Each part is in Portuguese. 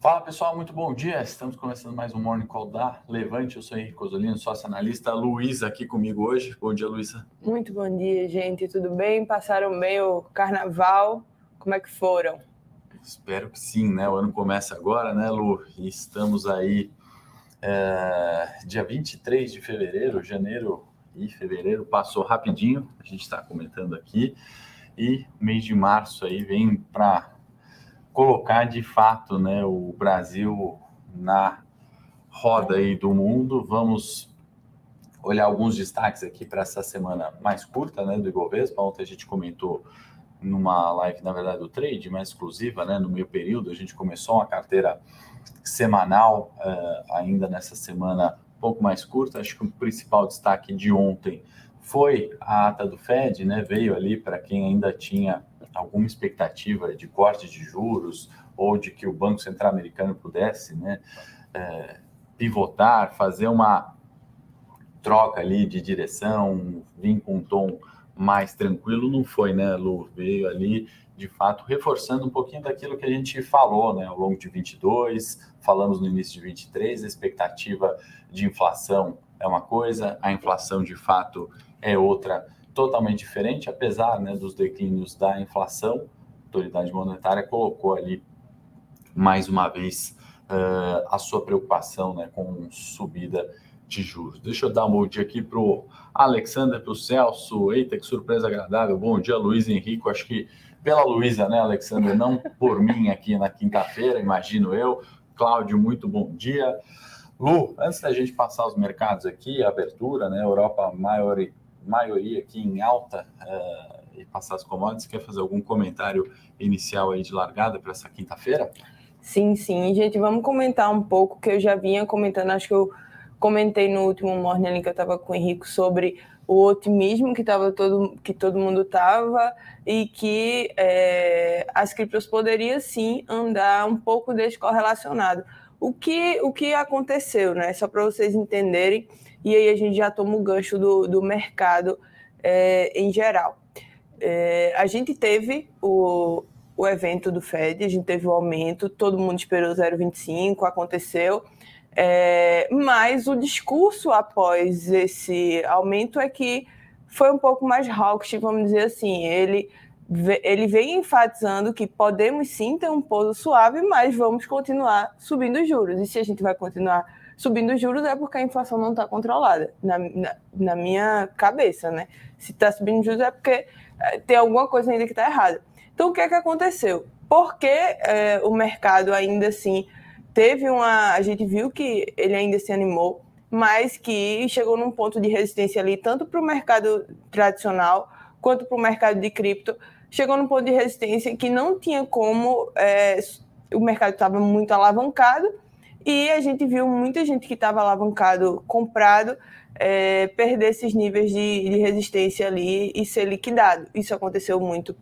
Fala pessoal, muito bom dia. Estamos começando mais um Morning Call da Levante. Eu sou Henrique Cosolino, sócio analista. Luísa aqui comigo hoje. Bom dia, Luísa. Muito bom dia, gente. Tudo bem? Passaram bem o carnaval? Como é que foram? Espero que sim, né? O ano começa agora, né, Lu? E estamos aí é, dia 23 de fevereiro, janeiro e fevereiro passou rapidinho, a gente está comentando aqui, e mês de março aí vem para colocar de fato né, o Brasil na roda aí do mundo. Vamos olhar alguns destaques aqui para essa semana mais curta né, do Ibovespa. Ontem a gente comentou numa live, na verdade, do trade, mais exclusiva, né, no meio período. A gente começou uma carteira semanal uh, ainda nessa semana um pouco mais curta. Acho que o principal destaque de ontem foi a ata do Fed, né? Veio ali para quem ainda tinha alguma expectativa de corte de juros ou de que o Banco Central Americano pudesse né, é, pivotar, fazer uma troca ali de direção, vir com um tom mais tranquilo, não foi, né, Lu? Veio ali, de fato, reforçando um pouquinho daquilo que a gente falou, né, ao longo de 22, falamos no início de 23, a expectativa de inflação é uma coisa, a inflação de fato é outra totalmente diferente, apesar né, dos declínios da inflação, a autoridade monetária colocou ali mais uma vez uh, a sua preocupação né, com subida de juros. Deixa eu dar um bom dia aqui para o Alexander, para o Celso. Eita, que surpresa agradável. Bom dia, Luiz Henrique. Acho que pela Luísa, né, Alexander? Não por mim aqui na quinta-feira, imagino eu. Cláudio, muito bom dia. Lu, antes da gente passar os mercados aqui, abertura, né? Europa maior, maioria aqui em alta uh, e passar as commodities, quer fazer algum comentário inicial aí de largada para essa quinta-feira? Sim, sim, gente, vamos comentar um pouco que eu já vinha comentando, acho que eu comentei no último morning que eu estava com o Henrique sobre o otimismo que tava todo que todo mundo tava e que é, as criptos poderiam sim andar um pouco descorrelacionado. O que o que aconteceu, né? Só para vocês entenderem e aí a gente já toma o gancho do, do mercado é, em geral. É, a gente teve o, o evento do Fed, a gente teve o aumento, todo mundo esperou 0,25, aconteceu, é, mas o discurso após esse aumento é que foi um pouco mais hawkish, vamos dizer assim. Ele, ele vem enfatizando que podemos sim ter um pouso suave, mas vamos continuar subindo os juros. E se a gente vai continuar subindo os juros é porque a inflação não está controlada, na, na, na, minha cabeça, né? Se está subindo os juros é porque é, tem alguma coisa ainda que está errada. Então, o que é que aconteceu? Porque é, o mercado ainda assim teve uma. A gente viu que ele ainda se animou, mas que chegou num ponto de resistência ali, tanto para o mercado tradicional quanto para o mercado de cripto. Chegou num ponto de resistência que não tinha como. É, o mercado estava muito alavancado e a gente viu muita gente que estava alavancado, comprado, é, perder esses níveis de, de resistência ali e ser liquidado. Isso aconteceu muito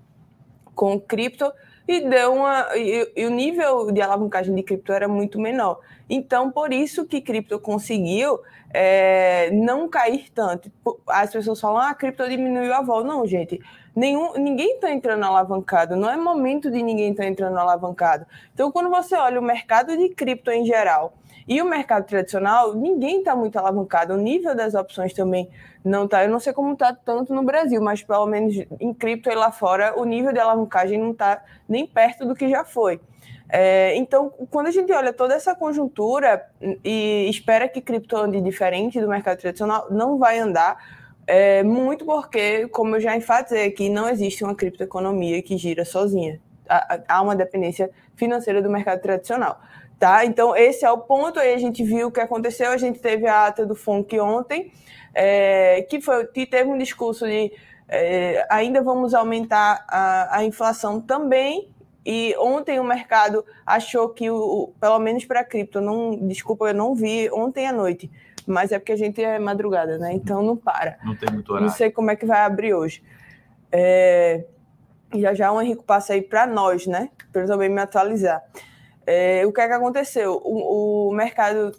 com cripto e deu uma e, e, o nível de alavancagem de cripto era muito menor. Então, por isso que cripto conseguiu é, não cair tanto. As pessoas falam, ah, a cripto diminuiu a vol. Não, gente, nenhum, ninguém está entrando alavancado. Não é momento de ninguém estar tá entrando alavancado. Então, quando você olha o mercado de cripto em geral e o mercado tradicional, ninguém está muito alavancado. O nível das opções também não está. Eu não sei como está tanto no Brasil, mas pelo menos em cripto e lá fora, o nível de alavancagem não está nem perto do que já foi. É, então, quando a gente olha toda essa conjuntura e espera que cripto ande diferente do mercado tradicional, não vai andar, é, muito porque, como eu já enfatizei aqui, não existe uma criptoeconomia que gira sozinha. Há uma dependência financeira do mercado tradicional. Tá? Então, esse é o ponto. Aí a gente viu o que aconteceu. A gente teve a ata do FONC ontem, é, que, foi, que teve um discurso de é, ainda vamos aumentar a, a inflação também, e ontem o mercado achou que, o, pelo menos para cripto, não, desculpa, eu não vi ontem à noite, mas é porque a gente é madrugada, né? Então não para. Não tem muito horário. Não sei como é que vai abrir hoje. É, já já o Henrique passa aí para nós, né? Para eu também me atualizar. É, o que é que aconteceu? O, o, mercado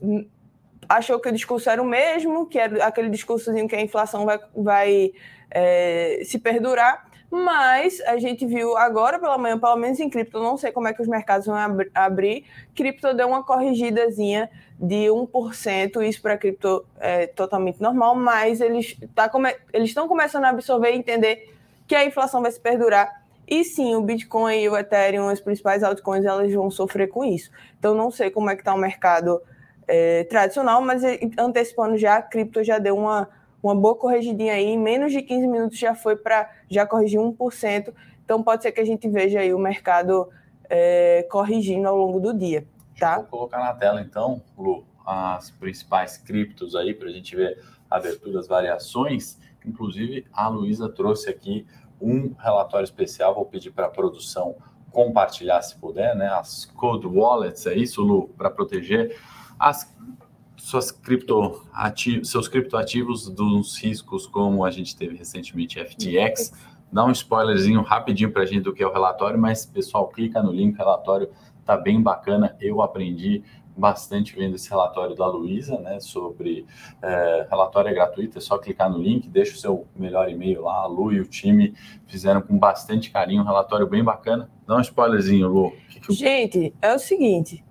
achou que o discurso era o mesmo, que era aquele discursozinho que a inflação vai, vai é, se perdurar, mas a gente viu agora pela manhã, pelo menos em cripto, não sei como é que os mercados vão ab abrir, cripto deu uma corrigidazinha de 1%, isso para cripto é totalmente normal, mas eles tá come estão começando a absorver e entender que a inflação vai se perdurar. E sim, o Bitcoin e o Ethereum, as principais altcoins, elas vão sofrer com isso. Então não sei como é que está o mercado é, tradicional, mas antecipando já, a cripto já deu uma uma boa corrigidinha aí, em menos de 15 minutos já foi para, já corrigiu 1%, então pode ser que a gente veja aí o mercado é, corrigindo ao longo do dia, tá? Vou colocar na tela então, Lu, as principais criptos aí, para a gente ver a abertura das variações, inclusive a Luísa trouxe aqui um relatório especial, vou pedir para a produção compartilhar se puder, né? As Code Wallets, é isso, Lu, para proteger as suas criptoativos, seus criptoativos dos riscos, como a gente teve recentemente FTX. Dá um spoilerzinho rapidinho para a gente do que é o relatório, mas pessoal, clica no link, relatório tá bem bacana. Eu aprendi bastante vendo esse relatório da Luísa, né? Sobre é, relatório é gratuito, é só clicar no link, deixa o seu melhor e-mail lá. A Lu e o time fizeram com bastante carinho um relatório bem bacana. Dá um spoilerzinho, Lu. Gente, é o seguinte: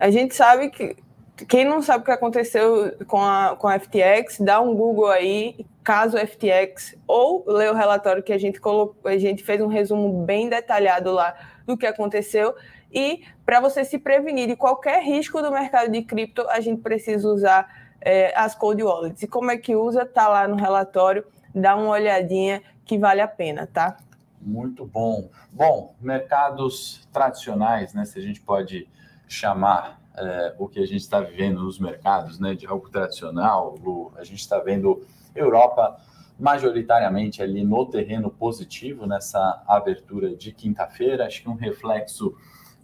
a gente sabe que quem não sabe o que aconteceu com a, com a FTX, dá um Google aí, caso FTX, ou lê o relatório que a gente colocou, a gente fez um resumo bem detalhado lá do que aconteceu. E para você se prevenir de qualquer risco do mercado de cripto, a gente precisa usar é, as cold wallets. E como é que usa? Tá lá no relatório, dá uma olhadinha que vale a pena, tá? Muito bom. Bom, mercados tradicionais, né? Se a gente pode chamar é, o que a gente está vivendo nos mercados, né, de algo tradicional. O, a gente está vendo Europa majoritariamente ali no terreno positivo nessa abertura de quinta-feira. Acho que um reflexo,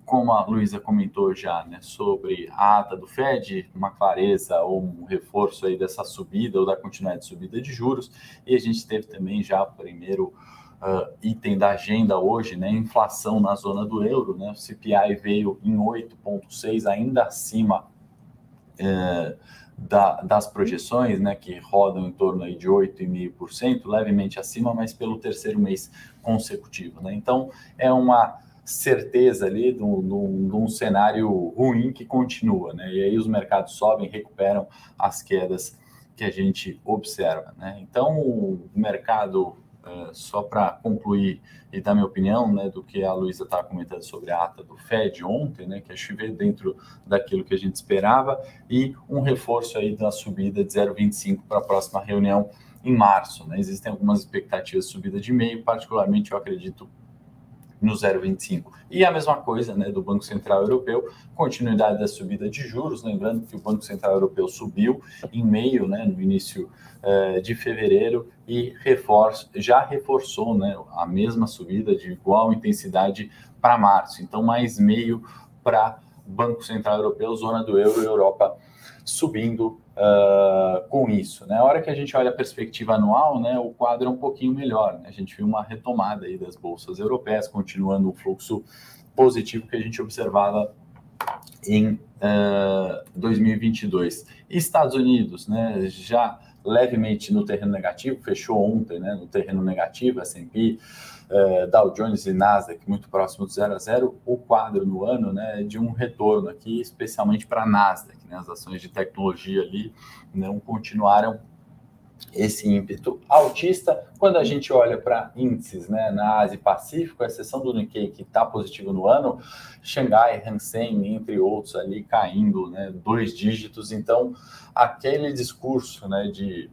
como a Luísa comentou já, né, sobre a ata do Fed, uma clareza ou um reforço aí dessa subida ou da continuidade de subida de juros. E a gente teve também já o primeiro uh, item da agenda hoje, né? Inflação na zona do euro, né? O CPI veio em 8,6, ainda acima uh, da, das projeções, né? Que rodam em torno aí de 8,5%, levemente acima, mas pelo terceiro mês consecutivo, né? Então é uma certeza ali de um, cenário ruim que continua, né? E aí os mercados sobem, recuperam as quedas que a gente observa, né? Então o mercado é, só para concluir e dar minha opinião né, do que a Luísa estava comentando sobre a ata do FED ontem, né, que a gente vê dentro daquilo que a gente esperava, e um reforço aí da subida de 0,25 para a próxima reunião em março. Né? Existem algumas expectativas de subida de meio, particularmente eu acredito no 0,25. E a mesma coisa né, do Banco Central Europeu, continuidade da subida de juros, lembrando que o Banco Central Europeu subiu em meio, né, no início eh, de fevereiro, e reforço, já reforçou né, a mesma subida de igual intensidade para março. Então, mais meio para Banco Central Europeu, zona do euro e Europa subindo uh, com isso. Né? A hora que a gente olha a perspectiva anual, né, o quadro é um pouquinho melhor. Né? A gente viu uma retomada aí das bolsas europeias, continuando o fluxo positivo que a gente observava em uh, ah, 2022. Estados Unidos, né, já levemente no terreno negativo, fechou ontem né, no terreno negativo, S&P, uh, Dow Jones e Nasdaq muito próximo do zero a zero, o quadro no ano né, de um retorno aqui, especialmente para a Nasdaq, né, as ações de tecnologia ali não continuaram esse ímpeto altista. Quando a gente olha para índices né, na Ásia e Pacífico, a exceção do Nikkei, que está positivo no ano, Xangai, Hansen, entre outros, ali caindo né, dois dígitos. Então, aquele discurso né, de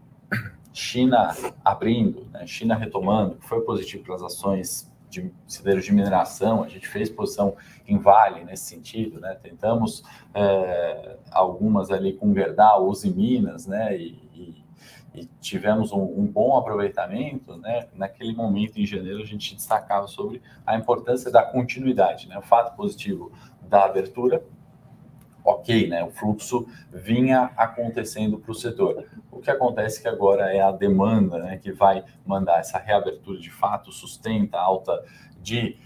China abrindo, né, China retomando, foi positivo para as ações de cedeiros de mineração, a gente fez posição em Vale nesse sentido, né? Tentamos é, algumas ali com Gerdau, Uzi Minas, né? E, e tivemos um, um, bom aproveitamento, né? Naquele momento, em janeiro, a gente destacava sobre a importância da continuidade, né? O fato positivo da abertura, ok, né? O fluxo vinha acontecendo para o setor. O que acontece que agora é a demanda, né? Que vai mandar essa reabertura de fato, sustenta a alta de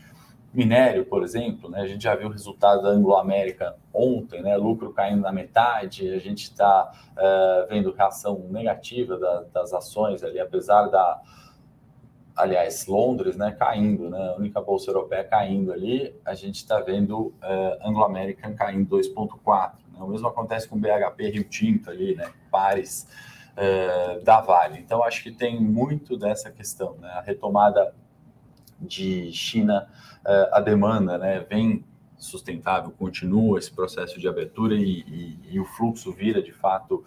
minério, por exemplo, né? A gente já viu o resultado da Anglo-América ontem, né? Lucro caindo na metade, a gente está uh, vendo reação negativa da, das ações ali, apesar da aliás, Londres, né, caindo, né, a única bolsa europeia caindo ali, a gente está vendo uh, Anglo-American caindo 2,4. Né, o mesmo acontece com BHP Rio Tinto ali, né, pares uh, da Vale. Então, acho que tem muito dessa questão, né, a retomada de China, uh, a demanda, né, vem sustentável, continua esse processo de abertura e, e, e o fluxo vira, de fato,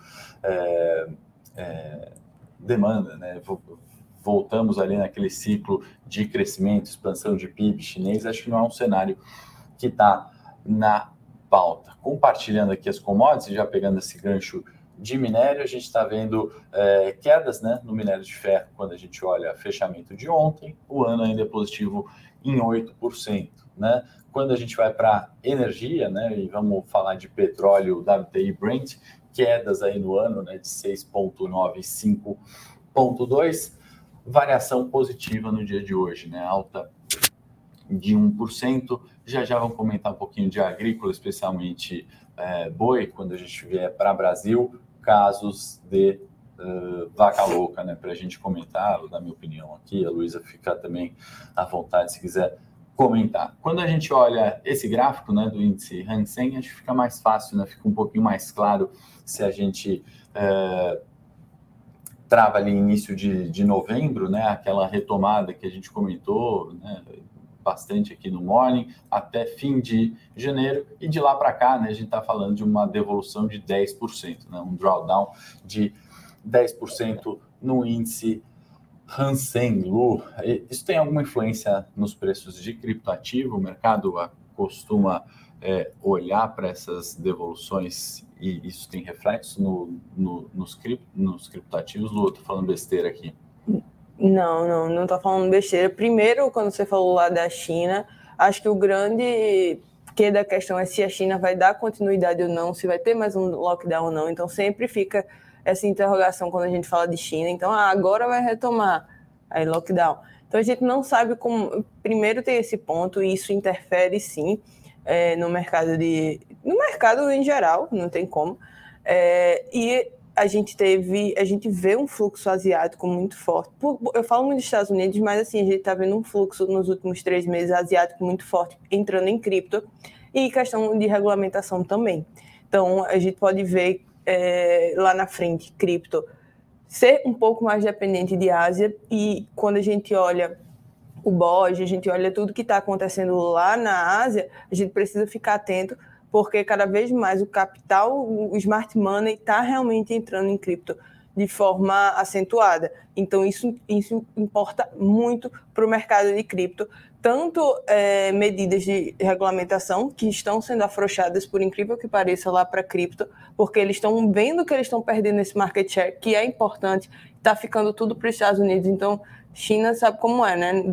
demanda, né? Voltamos ali naquele ciclo de crescimento, expansão de PIB chinês, acho que não é um cenário que está na pauta. Compartilhando aqui as commodities, já pegando esse gancho de minério, a gente está vendo é, quedas né, no minério de ferro quando a gente olha fechamento de ontem, o ano ainda é positivo em 8%. Né? Quando a gente vai para energia, né, e vamos falar de petróleo, WTI Brent, quedas aí no ano né, de 6,9 e 5,2, variação positiva no dia de hoje, né, alta de 1%. Já já vamos comentar um pouquinho de agrícola, especialmente é, boi, quando a gente vier para Brasil, casos de uh, vaca louca, né, para a gente comentar, da minha opinião aqui, a Luísa fica também à vontade se quiser comentar. Quando a gente olha esse gráfico né, do índice Hang Seng, acho que fica mais fácil, né, fica um pouquinho mais claro se a gente é, trava ali início de, de novembro, né, aquela retomada que a gente comentou, né, bastante aqui no Morning, até fim de janeiro, e de lá para cá, né, a gente está falando de uma devolução de 10%, né, um drawdown de 10% no índice Hansen Lu. Isso tem alguma influência nos preços de criptoativo? O mercado costuma é, olhar para essas devoluções e isso tem reflexo no, no, nos, cripto, nos criptoativos? Lu, estou falando besteira aqui. Não, não, não estou falando besteira. Primeiro, quando você falou lá da China, acho que o grande que da questão é se a China vai dar continuidade ou não, se vai ter mais um lockdown ou não. Então sempre fica essa interrogação quando a gente fala de China. Então, ah, agora vai retomar aí lockdown. Então a gente não sabe como. Primeiro tem esse ponto e isso interfere sim é, no mercado de, no mercado em geral, não tem como. É, e a gente teve, a gente vê um fluxo asiático muito forte. Eu falo muito dos Estados Unidos, mas assim, a gente está vendo um fluxo nos últimos três meses asiático muito forte entrando em cripto e questão de regulamentação também. Então, a gente pode ver é, lá na frente cripto ser um pouco mais dependente de Ásia e quando a gente olha o BOJ, a gente olha tudo que está acontecendo lá na Ásia, a gente precisa ficar atento porque cada vez mais o capital, o smart money está realmente entrando em cripto de forma acentuada. Então, isso, isso importa muito para o mercado de cripto, tanto é, medidas de regulamentação que estão sendo afrouxadas, por incrível que pareça, lá para cripto, porque eles estão vendo que eles estão perdendo esse market share, que é importante, está ficando tudo para os Estados Unidos. Então, China sabe como é, né?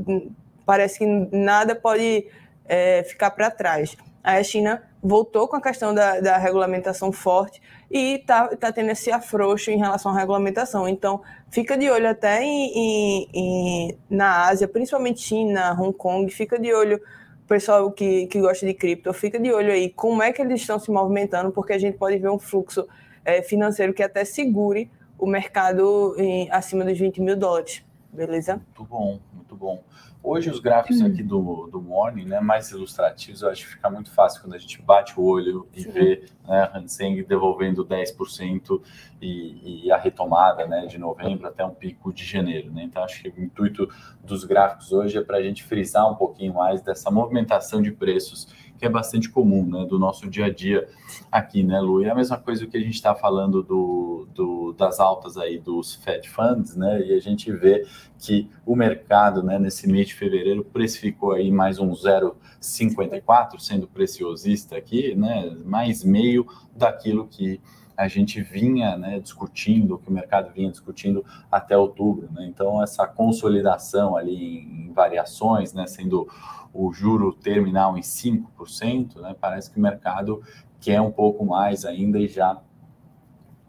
Parece que nada pode é, ficar para trás. Aí a China voltou com a questão da, da regulamentação forte e está tá tendo esse afrouxo em relação à regulamentação. Então, fica de olho até em, em, em, na Ásia, principalmente China, Hong Kong, fica de olho, pessoal que, que gosta de cripto, fica de olho aí como é que eles estão se movimentando, porque a gente pode ver um fluxo é, financeiro que até segure o mercado em, acima dos 20 mil dólares. Beleza? Muito bom, muito bom. Hoje os gráficos uhum. aqui do, do Morning, né, mais ilustrativos, eu acho que fica muito fácil quando a gente bate o olho e Sim. vê né, Hanseng devolvendo 10% e, e, a retomada né, de novembro até um pico de janeiro. Né? Então, acho que o intuito dos gráficos hoje é para a gente frisar um pouquinho mais dessa movimentação de preços que é bastante comum, né, do nosso dia a dia aqui, né, Lu? E é a mesma coisa que a gente está falando do, do, das altas aí dos Fed Funds, né, e a gente vê que o mercado, né, nesse mês de fevereiro precificou aí mais um 0,54, sendo preciosista aqui, né, mais meio daquilo que a gente vinha né, discutindo, que o mercado vinha discutindo até outubro. Né? Então, essa consolidação ali em variações, né, sendo o juro terminal em 5%, né, parece que o mercado quer um pouco mais ainda e já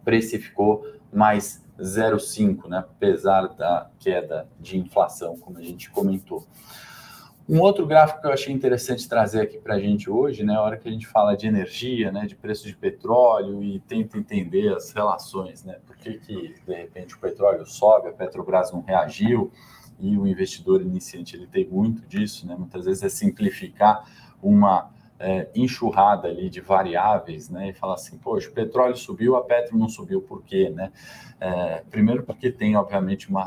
precificou mais 0,5%, né, apesar da queda de inflação, como a gente comentou. Um outro gráfico que eu achei interessante trazer aqui para a gente hoje, né, a hora que a gente fala de energia, né, de preço de petróleo e tenta entender as relações, né, por que, que de repente o petróleo sobe, a Petrobras não reagiu, e o investidor iniciante ele tem muito disso, né? Muitas vezes é simplificar uma é, enxurrada ali de variáveis, né? E falar assim, poxa, o petróleo subiu, a Petro não subiu, por quê, né? É, primeiro porque tem, obviamente, uma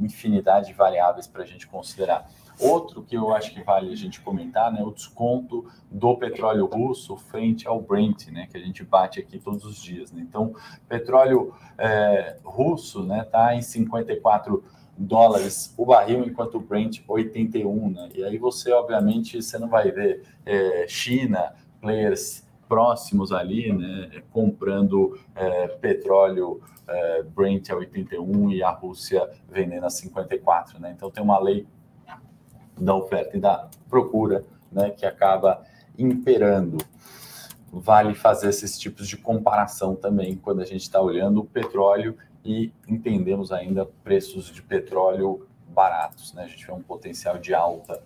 infinidade de variáveis para a gente considerar. Outro que eu acho que vale a gente comentar, né, o desconto do petróleo russo frente ao Brent, né, que a gente bate aqui todos os dias. Né? Então, petróleo é, russo, né, tá em 54 dólares o barril, enquanto o Brent 81, né? E aí você, obviamente, você não vai ver é, China, players próximos ali, né, comprando é, petróleo é, Brent a 81 e a Rússia vendendo a 54, né? Então tem uma lei da oferta e da procura, né, que acaba imperando. Vale fazer esses tipos de comparação também quando a gente está olhando o petróleo e entendemos ainda preços de petróleo baratos, né? A gente vê um potencial de alta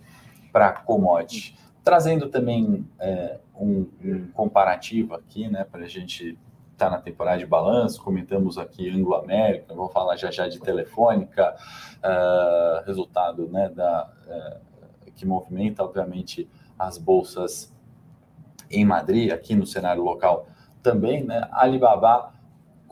para commodity. Trazendo também é, um, um, comparativo aqui, né, para a gente estar tá na temporada de balanço, comentamos aqui Anglo-América, vou falar já já de Telefônica, uh, resultado né, da, uh, que movimenta, obviamente, as bolsas em Madrid, aqui no cenário local também, né, Alibaba,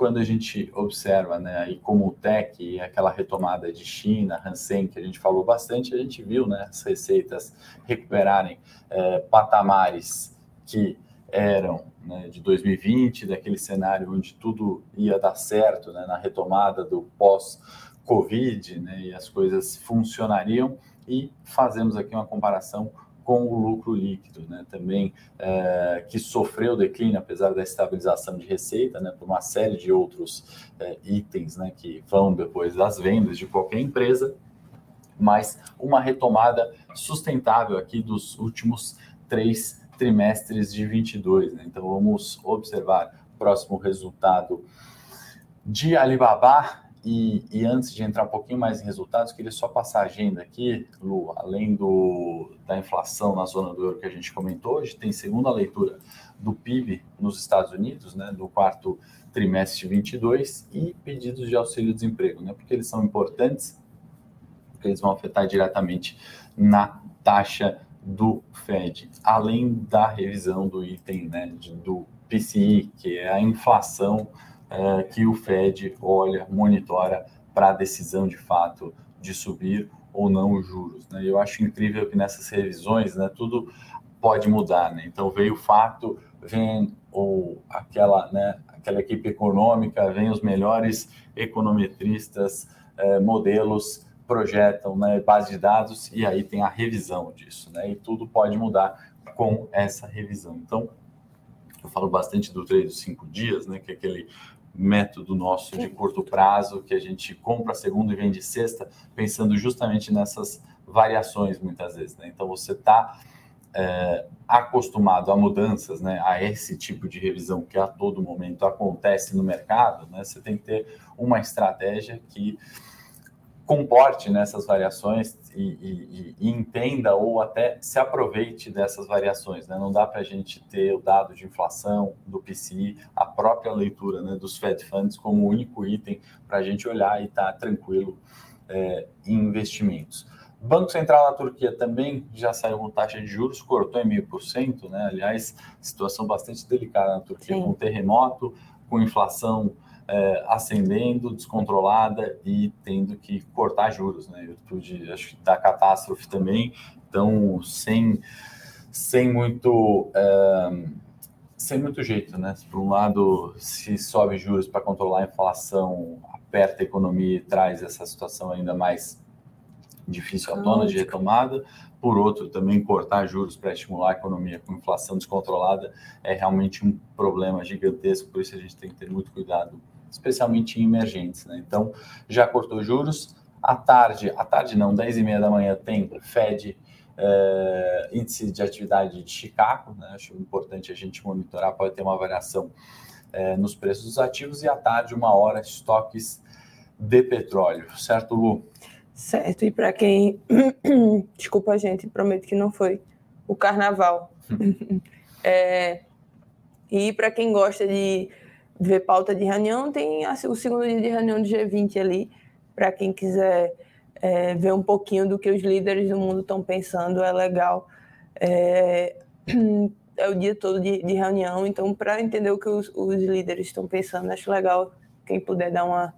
quando a gente observa, né, aí como o tech e aquela retomada de China, Hansen, que a gente falou bastante, a gente viu, né, as receitas recuperarem uh, patamares que eram né, de 2020, daquele cenário onde tudo ia dar certo, né, na retomada do pós-Covid, né, e as coisas funcionariam, e fazemos aqui uma comparação com o lucro líquido, né, também é, que sofreu declínio, apesar da estabilização de receita, né, por uma série de outros é, itens né, que vão depois das vendas de qualquer empresa, mas uma retomada sustentável aqui dos últimos três trimestres de 22. Né? Então vamos observar o próximo resultado de Alibaba. E, e, antes de entrar um pouquinho mais em resultados, queria só passar a agenda aqui, Lu, além do, da inflação na zona do euro que a gente comentou, hoje tem segunda leitura do PIB nos Estados Unidos, né, do quarto trimestre de 22, e pedidos de auxílio-desemprego, né, porque eles são importantes, porque eles vão afetar diretamente na taxa do Fed, além da revisão do item né, do PCI, que é a inflação é, que o Fed olha, monitora para a decisão de fato de subir ou não os juros. Né? Eu acho incrível que nessas revisões né, tudo pode mudar. Né? Então veio o fato, vem ou aquela, né, aquela equipe econômica, vem os melhores econometristas, é, modelos projetam né, base de dados e aí tem a revisão disso, né? E tudo pode mudar com essa revisão. Então, eu falo bastante do trade dos cinco dias, né? Que é aquele método nosso de curto prazo que a gente compra segunda e vende sexta, pensando justamente nessas variações muitas vezes. Né? Então você está é, acostumado a mudanças, né? A esse tipo de revisão que a todo momento acontece no mercado, né? Você tem que ter uma estratégia que comporte nessas variações e, e, e, entenda ou até se aproveite dessas variações. Né? Não dá para a gente ter o dado de inflação do PCI, a própria leitura né, dos Fed Funds como único item para a gente olhar e estar tá tranquilo é, em investimentos. Banco Central da Turquia também já saiu com taxa de juros, cortou em meio por cento, né? Aliás, situação bastante delicada na Turquia, Sim. com terremoto, com inflação é, ascendendo, descontrolada e tendo que cortar juros, né? Virtude, acho que da catástrofe também. Então, sem, sem muito. É, sem muito jeito, né? Por um lado, se sobe juros para controlar a inflação, aperta a economia e traz essa situação ainda mais difícil à tona de retomada. Por outro, também cortar juros para estimular a economia com inflação descontrolada é realmente um problema gigantesco, por isso a gente tem que ter muito cuidado especialmente em emergentes. Né? Então, já cortou juros. À tarde, à tarde não, 10 e meia da manhã tem Fed, é, índice de atividade de Chicago, né? acho importante a gente monitorar, pode ter uma variação é, nos preços dos ativos, e à tarde, uma hora, estoques de petróleo, certo, Lu? Certo, e para quem. Desculpa, gente, prometo que não foi o carnaval. é... E para quem gosta de ver pauta de reunião, tem o segundo dia de reunião do G20 ali, para quem quiser é, ver um pouquinho do que os líderes do mundo estão pensando é legal. É, é o dia todo de, de reunião, então para entender o que os, os líderes estão pensando, acho legal quem puder dar uma,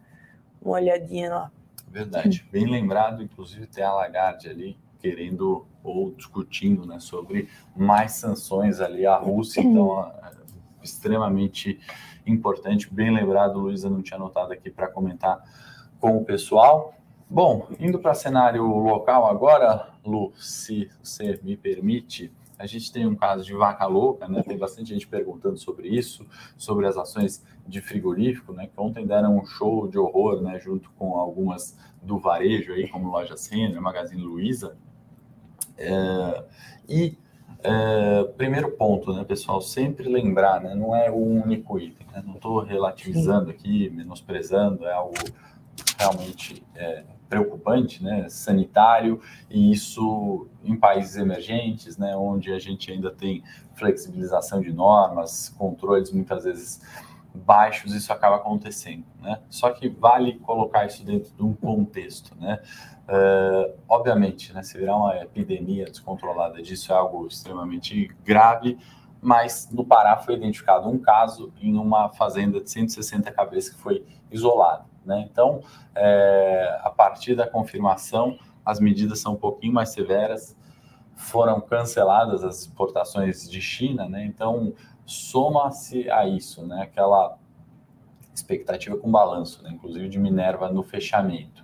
uma olhadinha lá. Verdade, bem lembrado, inclusive tem a Lagarde ali querendo ou discutindo né, sobre mais sanções ali à Rússia, então extremamente importante, bem lembrado, Luísa não tinha anotado aqui para comentar com o pessoal. Bom, indo para cenário local agora, Lu, se você me permite, a gente tem um caso de vaca louca, né? Tem bastante gente perguntando sobre isso, sobre as ações de frigorífico, né? Que ontem deram um show de horror, né? Junto com algumas do varejo aí, como Loja Renner, Magazine Luiza. É, e é, primeiro ponto, né, pessoal? Sempre lembrar, né? Não é o único item. Né? Não estou relativizando aqui, menosprezando, é algo realmente é, preocupante, né, sanitário, e isso em países emergentes, né, onde a gente ainda tem flexibilização de normas, controles muitas vezes baixos, isso acaba acontecendo, né? Só que vale colocar isso dentro de um contexto, né? Uh, obviamente, né, se virar uma epidemia descontrolada disso é algo extremamente grave, mas no Pará foi identificado um caso em uma fazenda de 160 cabeças que foi isolada. Né? Então, é, a partir da confirmação, as medidas são um pouquinho mais severas, foram canceladas as exportações de China, né? então soma-se a isso, né? aquela expectativa com balanço, né? inclusive de Minerva no fechamento.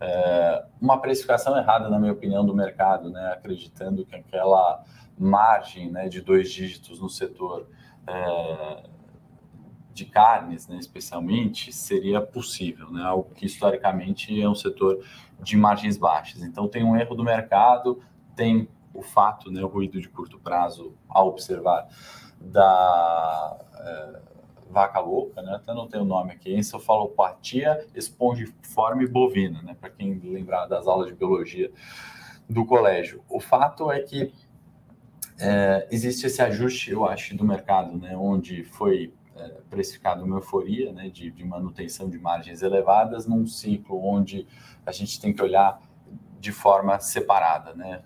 É, uma precificação errada, na minha opinião, do mercado, né? acreditando que aquela margem né, de dois dígitos no setor é, de carnes, né, especialmente, seria possível, né, algo que historicamente é um setor de margens baixas. Então, tem um erro do mercado, tem o fato, né, o ruído de curto prazo, ao observar, da é, vaca louca, né, até não tem o nome aqui, encefalopatia espongiforme bovina, né, para quem lembrar das aulas de biologia do colégio. O fato é que é, existe esse ajuste, eu acho, do mercado, né, onde foi é, precificado uma euforia né, de, de, manutenção de margens elevadas num ciclo onde a gente tem que olhar de forma separada. Né?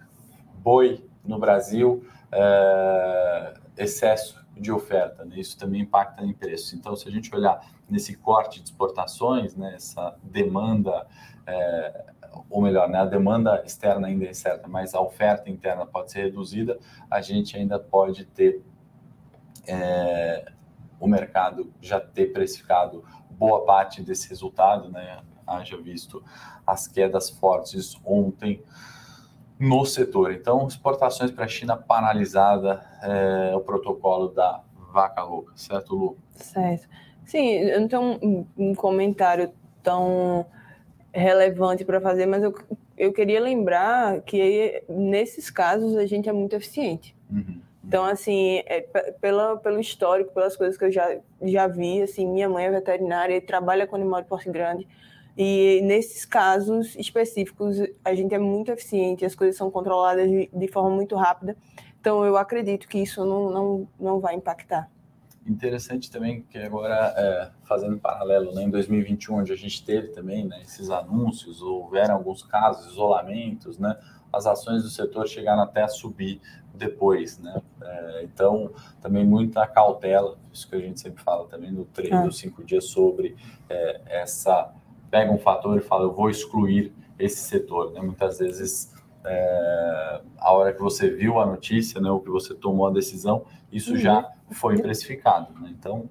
Boi no Brasil, é, excesso de oferta, né? isso também impacta em preço. Então, se a gente olhar nesse corte de exportações, né, essa demanda, é, ou melhor, né, a demanda externa ainda é certa, mas a oferta interna pode ser reduzida, a gente ainda pode ter é, o mercado já ter precificado boa parte desse resultado, né? Haja visto as quedas fortes ontem no setor. Então, exportações para a China paralisada, é, o protocolo da vaca louca, certo, Lu? Certo. Sim, eu não tenho um, um comentário tão relevante para fazer, mas eu, eu queria lembrar que nesses casos a gente é muito eficiente. Uhum. Então, assim, é, pela, pelo histórico, pelas coisas que eu já, já vi, assim, minha mãe é veterinária e trabalha com animal de porte grande. E nesses casos específicos, a gente é muito eficiente, as coisas são controladas de, de forma muito rápida. Então, eu acredito que isso não, não, não vai impactar. Interessante também que agora, é, fazendo paralelo, né, em 2021, onde a gente teve também né, esses anúncios, houveram alguns casos, isolamentos, né, as ações do setor chegaram até a subir depois, né? É, então, também muita cautela, isso que a gente sempre fala também no treino é. dos cinco dias sobre é, essa pega um fator e fala eu vou excluir esse setor, né? Muitas vezes é, a hora que você viu a notícia, né, ou que você tomou a decisão, isso uhum. já foi precificado, né? Então,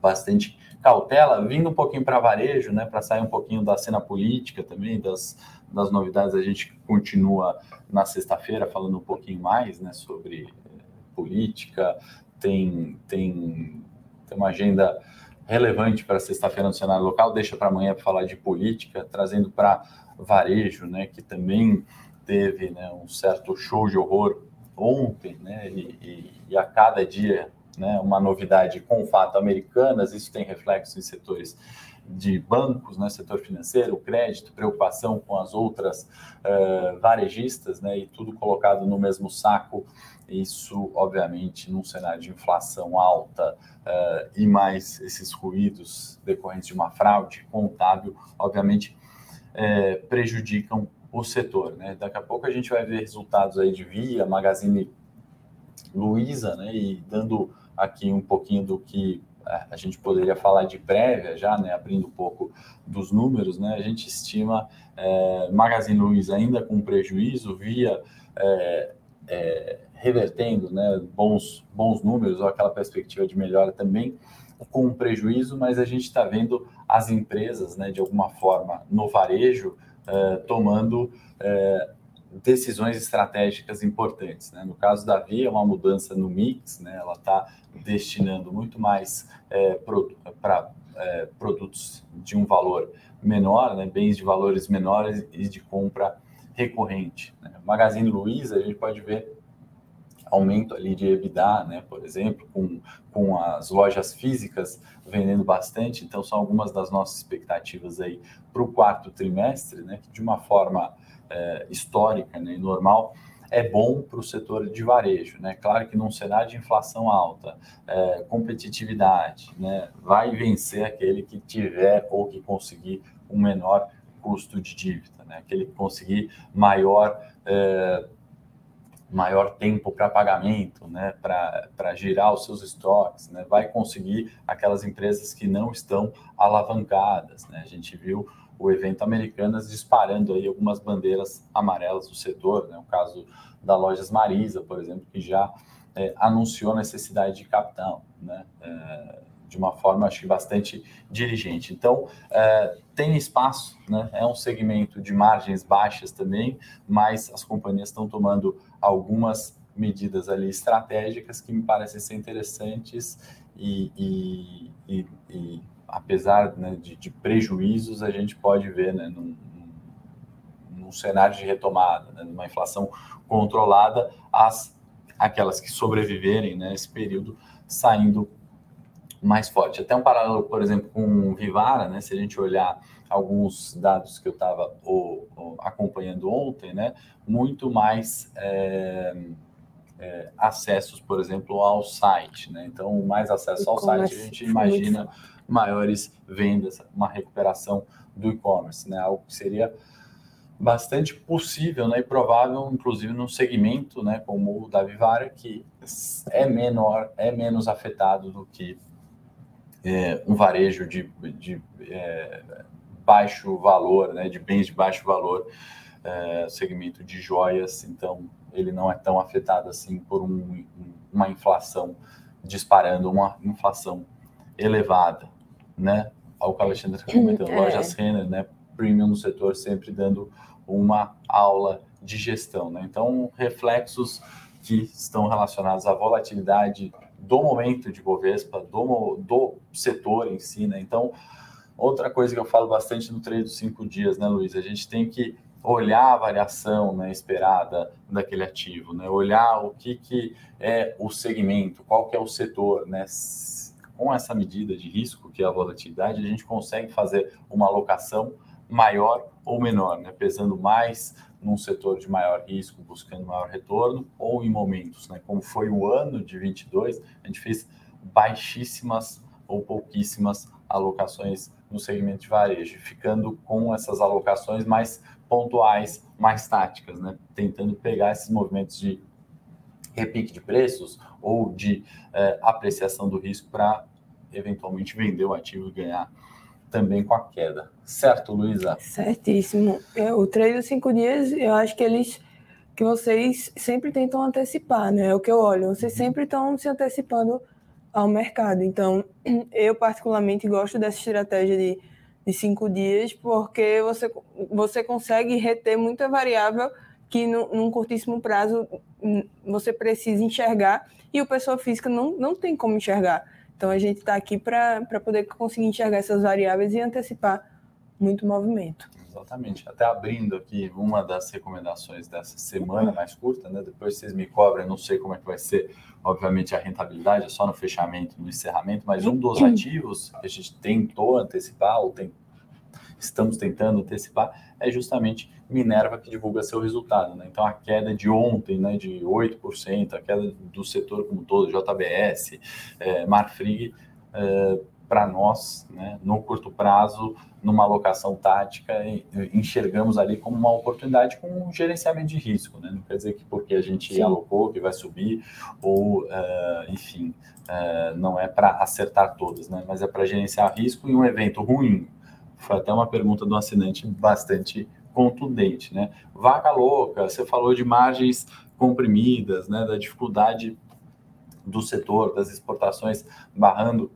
bastante cautela, vindo um pouquinho para varejo, né, para sair um pouquinho da cena política também, das, das novidades, a gente continua na sexta-feira falando um pouquinho mais né, sobre eh, política, tem, tem, tem uma agenda relevante para sexta-feira no cenário local, deixa para amanhã para falar de política, trazendo para varejo, né, que também teve né, um certo show de horror ontem, né, e, e, e a cada dia né, uma novidade com fato americanas, isso tem reflexo em setores de bancos, né, setor financeiro, crédito, preocupação com as outras uh, varejistas, né, e tudo colocado no mesmo saco. Isso, obviamente, num cenário de inflação alta uh, e mais esses ruídos decorrentes de uma fraude contábil, obviamente, é, prejudicam o setor. Né? Daqui a pouco a gente vai ver resultados aí de Via, Magazine Luiza, né? E dando aqui um pouquinho do que a gente poderia falar de prévia já, né? Abrindo um pouco dos números, né? A gente estima é, Magazine Luiza ainda com prejuízo, Via é, é, revertendo, né? Bons, bons números, ou aquela perspectiva de melhora também com prejuízo, mas a gente está vendo as empresas, né? De alguma forma no varejo é, tomando é, decisões estratégicas importantes. Né? No caso da Via, é uma mudança no mix, né? ela está destinando muito mais é, para é, produtos de um valor menor, né? bens de valores menores e de compra recorrente. Né? Magazine Luiza, a gente pode ver aumento ali de EBITDA, né, por exemplo, com, com as lojas físicas vendendo bastante, então são algumas das nossas expectativas aí para o quarto trimestre, né, que de uma forma é, histórica né, e normal é bom para o setor de varejo, né? Claro que num cenário de inflação alta, é, competitividade, né, vai vencer aquele que tiver ou que conseguir um menor custo de dívida, né? Aquele que conseguir maior é, maior tempo para pagamento, né, para girar os seus estoques, né, vai conseguir aquelas empresas que não estão alavancadas. Né? A gente viu o evento Americanas disparando aí algumas bandeiras amarelas do setor, né? o caso da Lojas Marisa, por exemplo, que já é, anunciou necessidade de capital, né? É, de uma forma, acho que bastante dirigente. Então, é, tem espaço, né? é um segmento de margens baixas também, mas as companhias estão tomando algumas medidas ali estratégicas que me parecem ser interessantes e, e, e, e apesar né, de, de, prejuízos, a gente pode ver né, num, num cenário de retomada, né, numa inflação controlada, as, aquelas que sobreviverem nesse né, período saindo mais forte. Até um paralelo, por exemplo, com Vivara, né? Se a gente olhar alguns dados que eu estava acompanhando ontem, né? Muito mais é, é, acessos, por exemplo, ao site, né? Então, mais acesso ao site, a gente imagina maiores vendas, uma recuperação do e-commerce, né? Algo que seria bastante possível né, e provável, inclusive num segmento né, como o da Vivara, que é menor, é menos afetado do que é, um varejo de, de é, baixo valor, né, de bens de baixo valor, é, segmento de joias, então ele não é tão afetado assim por um, uma inflação disparando, uma inflação elevada, né? Ao que a Alexandre comentou, é. lojas Renner, né? Premium no setor sempre dando uma aula de gestão, né? Então, reflexos que estão relacionados à volatilidade do momento de Bovespa, do, do setor em si, né? Então, outra coisa que eu falo bastante no trade dos cinco dias, né, Luiz? A gente tem que olhar a variação né, esperada daquele ativo, né? Olhar o que, que é o segmento, qual que é o setor, né? Com essa medida de risco, que é a volatilidade, a gente consegue fazer uma alocação maior ou menor, né? Pesando mais num setor de maior risco, buscando maior retorno, ou em momentos, né, como foi o ano de 22, a gente fez baixíssimas ou pouquíssimas alocações no segmento de varejo, ficando com essas alocações mais pontuais, mais táticas, né, tentando pegar esses movimentos de repique de preços ou de é, apreciação do risco para eventualmente vender o ativo e ganhar também com a queda. Certo, Luísa? Certíssimo. É, o trade dos cinco dias, eu acho que eles que vocês sempre tentam antecipar, né? É o que eu olho. Vocês sempre estão se antecipando ao mercado. Então, eu particularmente gosto dessa estratégia de, de cinco dias, porque você, você consegue reter muita variável que no, num curtíssimo prazo você precisa enxergar e o pessoa física não, não tem como enxergar. Então a gente está aqui para poder conseguir enxergar essas variáveis e antecipar muito movimento. Exatamente. Até abrindo aqui uma das recomendações dessa semana mais curta, né? Depois vocês me cobrem, não sei como é que vai ser, obviamente, a rentabilidade, é só no fechamento, no encerramento, mas um dos ativos que a gente tentou antecipar, ou tem, estamos tentando antecipar, é justamente Minerva que divulga seu resultado. Né? Então, a queda de ontem, né, de 8%, a queda do setor como todo, JBS, é, Marfrig, é, para nós, né, no curto prazo, numa alocação tática, enxergamos ali como uma oportunidade com um gerenciamento de risco. Né? Não quer dizer que porque a gente Sim. alocou que vai subir, ou, uh, enfim, uh, não é para acertar todas, né? mas é para gerenciar risco em um evento ruim. Foi até uma pergunta do assinante bastante contundente. Né? Vaca louca, você falou de margens comprimidas, né, da dificuldade do setor, das exportações barrando,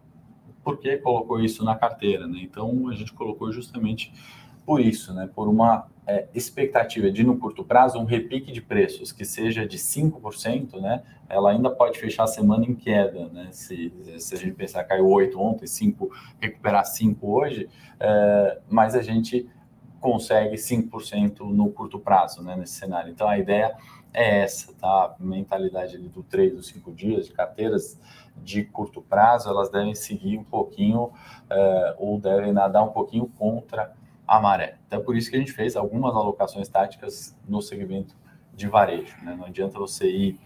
por que colocou isso na carteira? Né? Então, a gente colocou justamente por isso, né? por uma é, expectativa de, no curto prazo, um repique de preços que seja de 5%, né? ela ainda pode fechar a semana em queda. Né? Se, se a gente pensar, caiu 8 ontem, 5, recuperar 5 hoje, é, mas a gente consegue 5% no curto prazo né? nesse cenário. Então, a ideia é essa, tá? A mentalidade do 3 dos 5 dias, de carteiras de curto prazo, elas devem seguir um pouquinho é, ou devem nadar um pouquinho contra a maré. Então, é por isso que a gente fez algumas alocações táticas no segmento de varejo. Né? Não adianta você ir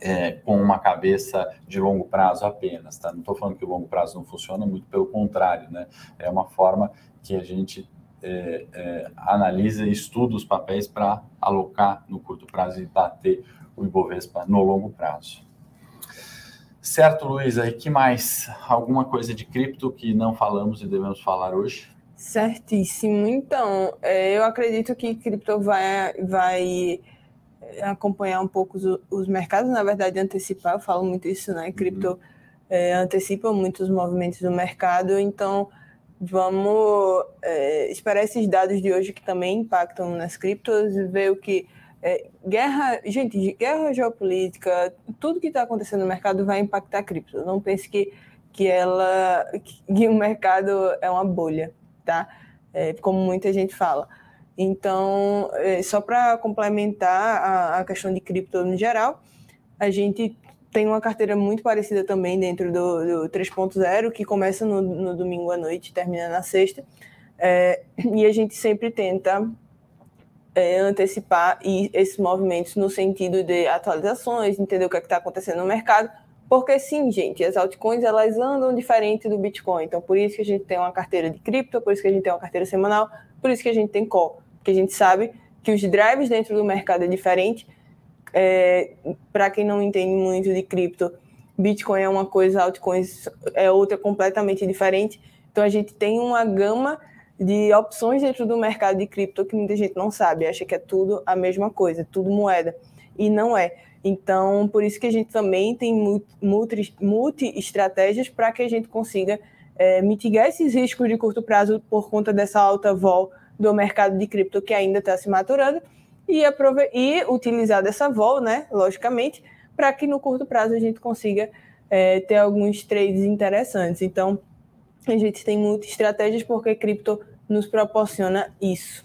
é, com uma cabeça de longo prazo apenas. Tá? Não estou falando que o longo prazo não funciona, muito pelo contrário. Né? É uma forma que a gente é, é, analisa e estuda os papéis para alocar no curto prazo e bater o Ibovespa no longo prazo. Certo, Luísa, e que mais? Alguma coisa de cripto que não falamos e devemos falar hoje? Certíssimo. Então, é, eu acredito que cripto vai, vai acompanhar um pouco os, os mercados, na verdade, antecipar, eu falo muito isso, né? Cripto uhum. é, antecipa muito os movimentos do mercado, então vamos é, esperar esses dados de hoje que também impactam nas criptos, ver o que. É, guerra, gente, guerra geopolítica, tudo que está acontecendo no mercado vai impactar a cripto. Não pense que, que ela que o mercado é uma bolha, tá? É, como muita gente fala. Então, é, só para complementar a, a questão de cripto no geral, a gente tem uma carteira muito parecida também dentro do, do 3.0, que começa no, no, domingo à noite, termina na sexta. É, e a gente sempre tenta é, antecipar esses movimentos no sentido de atualizações, entender o que é está acontecendo no mercado, porque sim, gente, as altcoins elas andam diferente do Bitcoin. Então, por isso que a gente tem uma carteira de cripto, por isso que a gente tem uma carteira semanal, por isso que a gente tem call, porque a gente sabe que os drivers dentro do mercado é diferente é, para quem não entende muito de cripto, Bitcoin é uma coisa, altcoins é outra completamente diferente. Então a gente tem uma gama de opções dentro do mercado de cripto que muita gente não sabe, acha que é tudo a mesma coisa, tudo moeda. E não é. Então, por isso que a gente também tem multi-estratégias para que a gente consiga é, mitigar esses riscos de curto prazo por conta dessa alta vol do mercado de cripto que ainda está se maturando e, e utilizar dessa vol, né, logicamente, para que no curto prazo a gente consiga é, ter alguns trades interessantes. Então, a gente tem muitas estratégias porque cripto nos proporciona isso.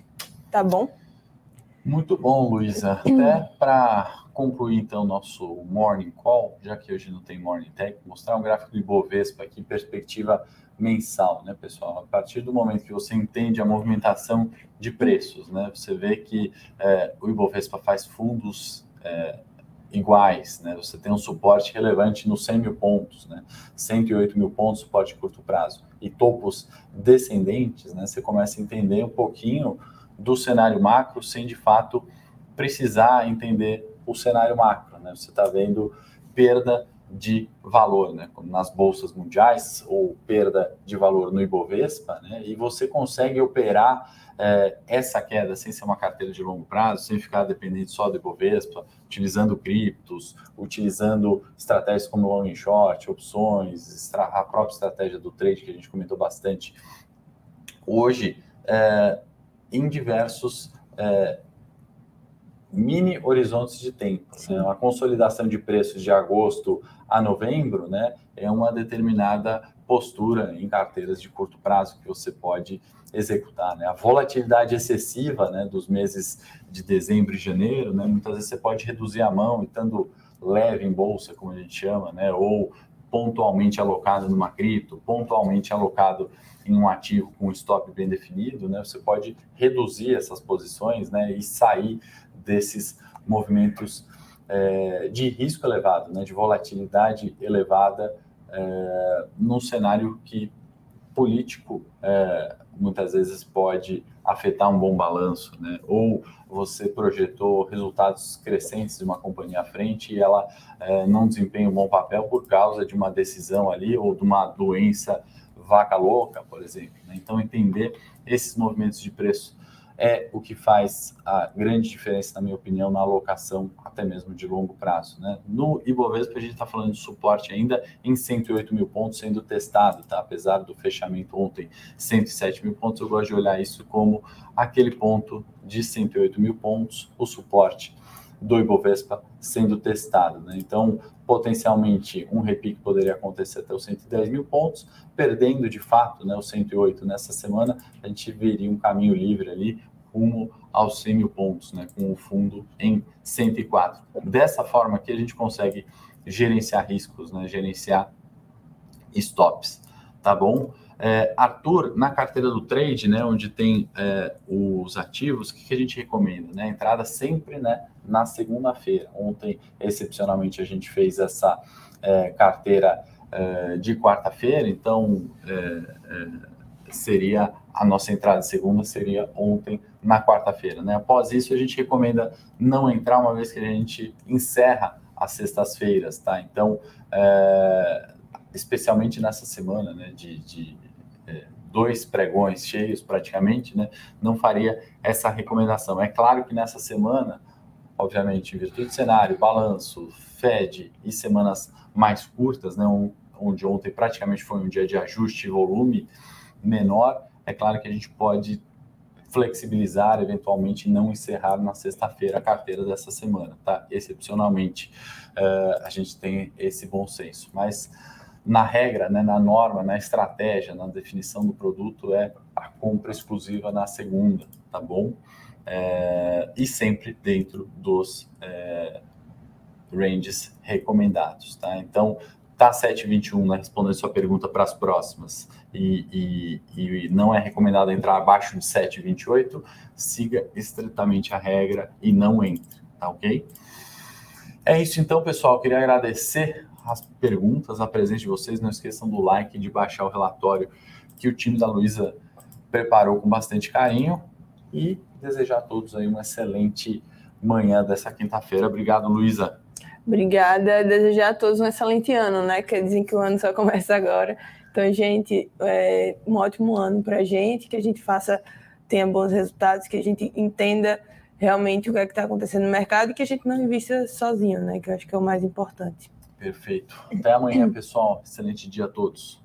Tá bom? Muito bom, Luísa. Até para concluir, então, nosso morning call, já que hoje não tem morning tech, mostrar um gráfico do Ibovespa aqui, perspectiva mensal, né, pessoal? A partir do momento que você entende a movimentação de preços, né, você vê que é, o Ibovespa faz fundos é, iguais, né? Você tem um suporte relevante nos 100 mil pontos, né? 108 mil pontos suporte curto prazo e topos descendentes, né? Você começa a entender um pouquinho do cenário macro sem de fato precisar entender o cenário macro, né? Você está vendo perda de valor, né, como nas bolsas mundiais, ou perda de valor no Ibovespa, né, e você consegue operar é, essa queda sem ser uma carteira de longo prazo, sem ficar dependente só do Ibovespa, utilizando criptos, utilizando estratégias como long and short, opções, a própria estratégia do trade que a gente comentou bastante hoje, é, em diversos é, mini horizontes de tempo. Né? A consolidação de preços de agosto a novembro né, é uma determinada postura em carteiras de curto prazo que você pode executar. Né? A volatilidade excessiva né, dos meses de dezembro e janeiro, né, muitas vezes você pode reduzir a mão, estando leve em bolsa, como a gente chama, né, ou pontualmente alocado numa cripto, pontualmente alocado em um ativo com um stop bem definido, né, você pode reduzir essas posições né, e sair desses movimentos é, de risco elevado, né, de volatilidade elevada é, num cenário que político é, muitas vezes pode afetar um bom balanço, né? Ou você projetou resultados crescentes de uma companhia à frente e ela é, não desempenha um bom papel por causa de uma decisão ali ou de uma doença vaca louca, por exemplo. Né? Então, entender esses movimentos de preço é o que faz a grande diferença, na minha opinião, na alocação, até mesmo de longo prazo. Né? No Ibovespa, a gente está falando de suporte ainda em 108 mil pontos sendo testado, tá? apesar do fechamento ontem 107 mil pontos, eu gosto de olhar isso como aquele ponto de 108 mil pontos, o suporte do Ibovespa sendo testado. Né? Então, potencialmente, um repique poderia acontecer até os 110 mil pontos, perdendo de fato né, os 108 nessa semana, a gente veria um caminho livre ali rumo aos 100 mil pontos, né, com o fundo em 104. Dessa forma aqui a gente consegue gerenciar riscos, né, gerenciar stops, tá bom? É, Arthur, na carteira do trade, né, onde tem é, os ativos, o que, que, a gente recomenda? Né? Entrada sempre né, na segunda-feira. Ontem, excepcionalmente, a gente fez essa é, carteira é, de quarta-feira, então é, é, seria a nossa entrada segunda seria ontem na quarta-feira. Né? Após isso, a gente recomenda não entrar uma vez que a gente encerra as sextas-feiras, tá? Então, especialmente nessa semana né, de, de é, dois pregões cheios praticamente, né, não faria essa recomendação. É claro que nessa semana, obviamente, em virtude do cenário, balanço, Fed e semanas mais curtas, né, onde ontem praticamente foi um dia de ajuste e volume menor, é claro que a gente pode flexibilizar, eventualmente não encerrar na sexta-feira a carteira dessa semana, tá? Excepcionalmente, uh, a gente tem esse bom senso, mas na regra, né, na norma, na estratégia, na definição do produto é a compra exclusiva na segunda, tá bom? É, e sempre dentro dos é, ranges recomendados, tá? Então, tá 7,21, né, respondendo sua pergunta para as próximas, e, e, e, não é recomendado entrar abaixo de 7,28, siga estritamente a regra e não entre, tá ok? É isso então, pessoal. Queria agradecer as perguntas, a presença de vocês. Não esqueçam do like, de baixar o relatório que o time da Luísa preparou com bastante carinho e desejar a todos aí uma excelente manhã dessa quinta-feira. Obrigado, Luísa. Obrigada. Desejar a todos um excelente ano, né? Que dizem que o ano só começa agora. Então, gente, é um ótimo ano para a gente, que a gente faça, tenha bons resultados, que a gente entenda realmente o que é está acontecendo no mercado e que a gente não invista sozinho, né? Que eu acho que é o mais importante. Perfeito. Até amanhã, pessoal. Excelente dia a todos.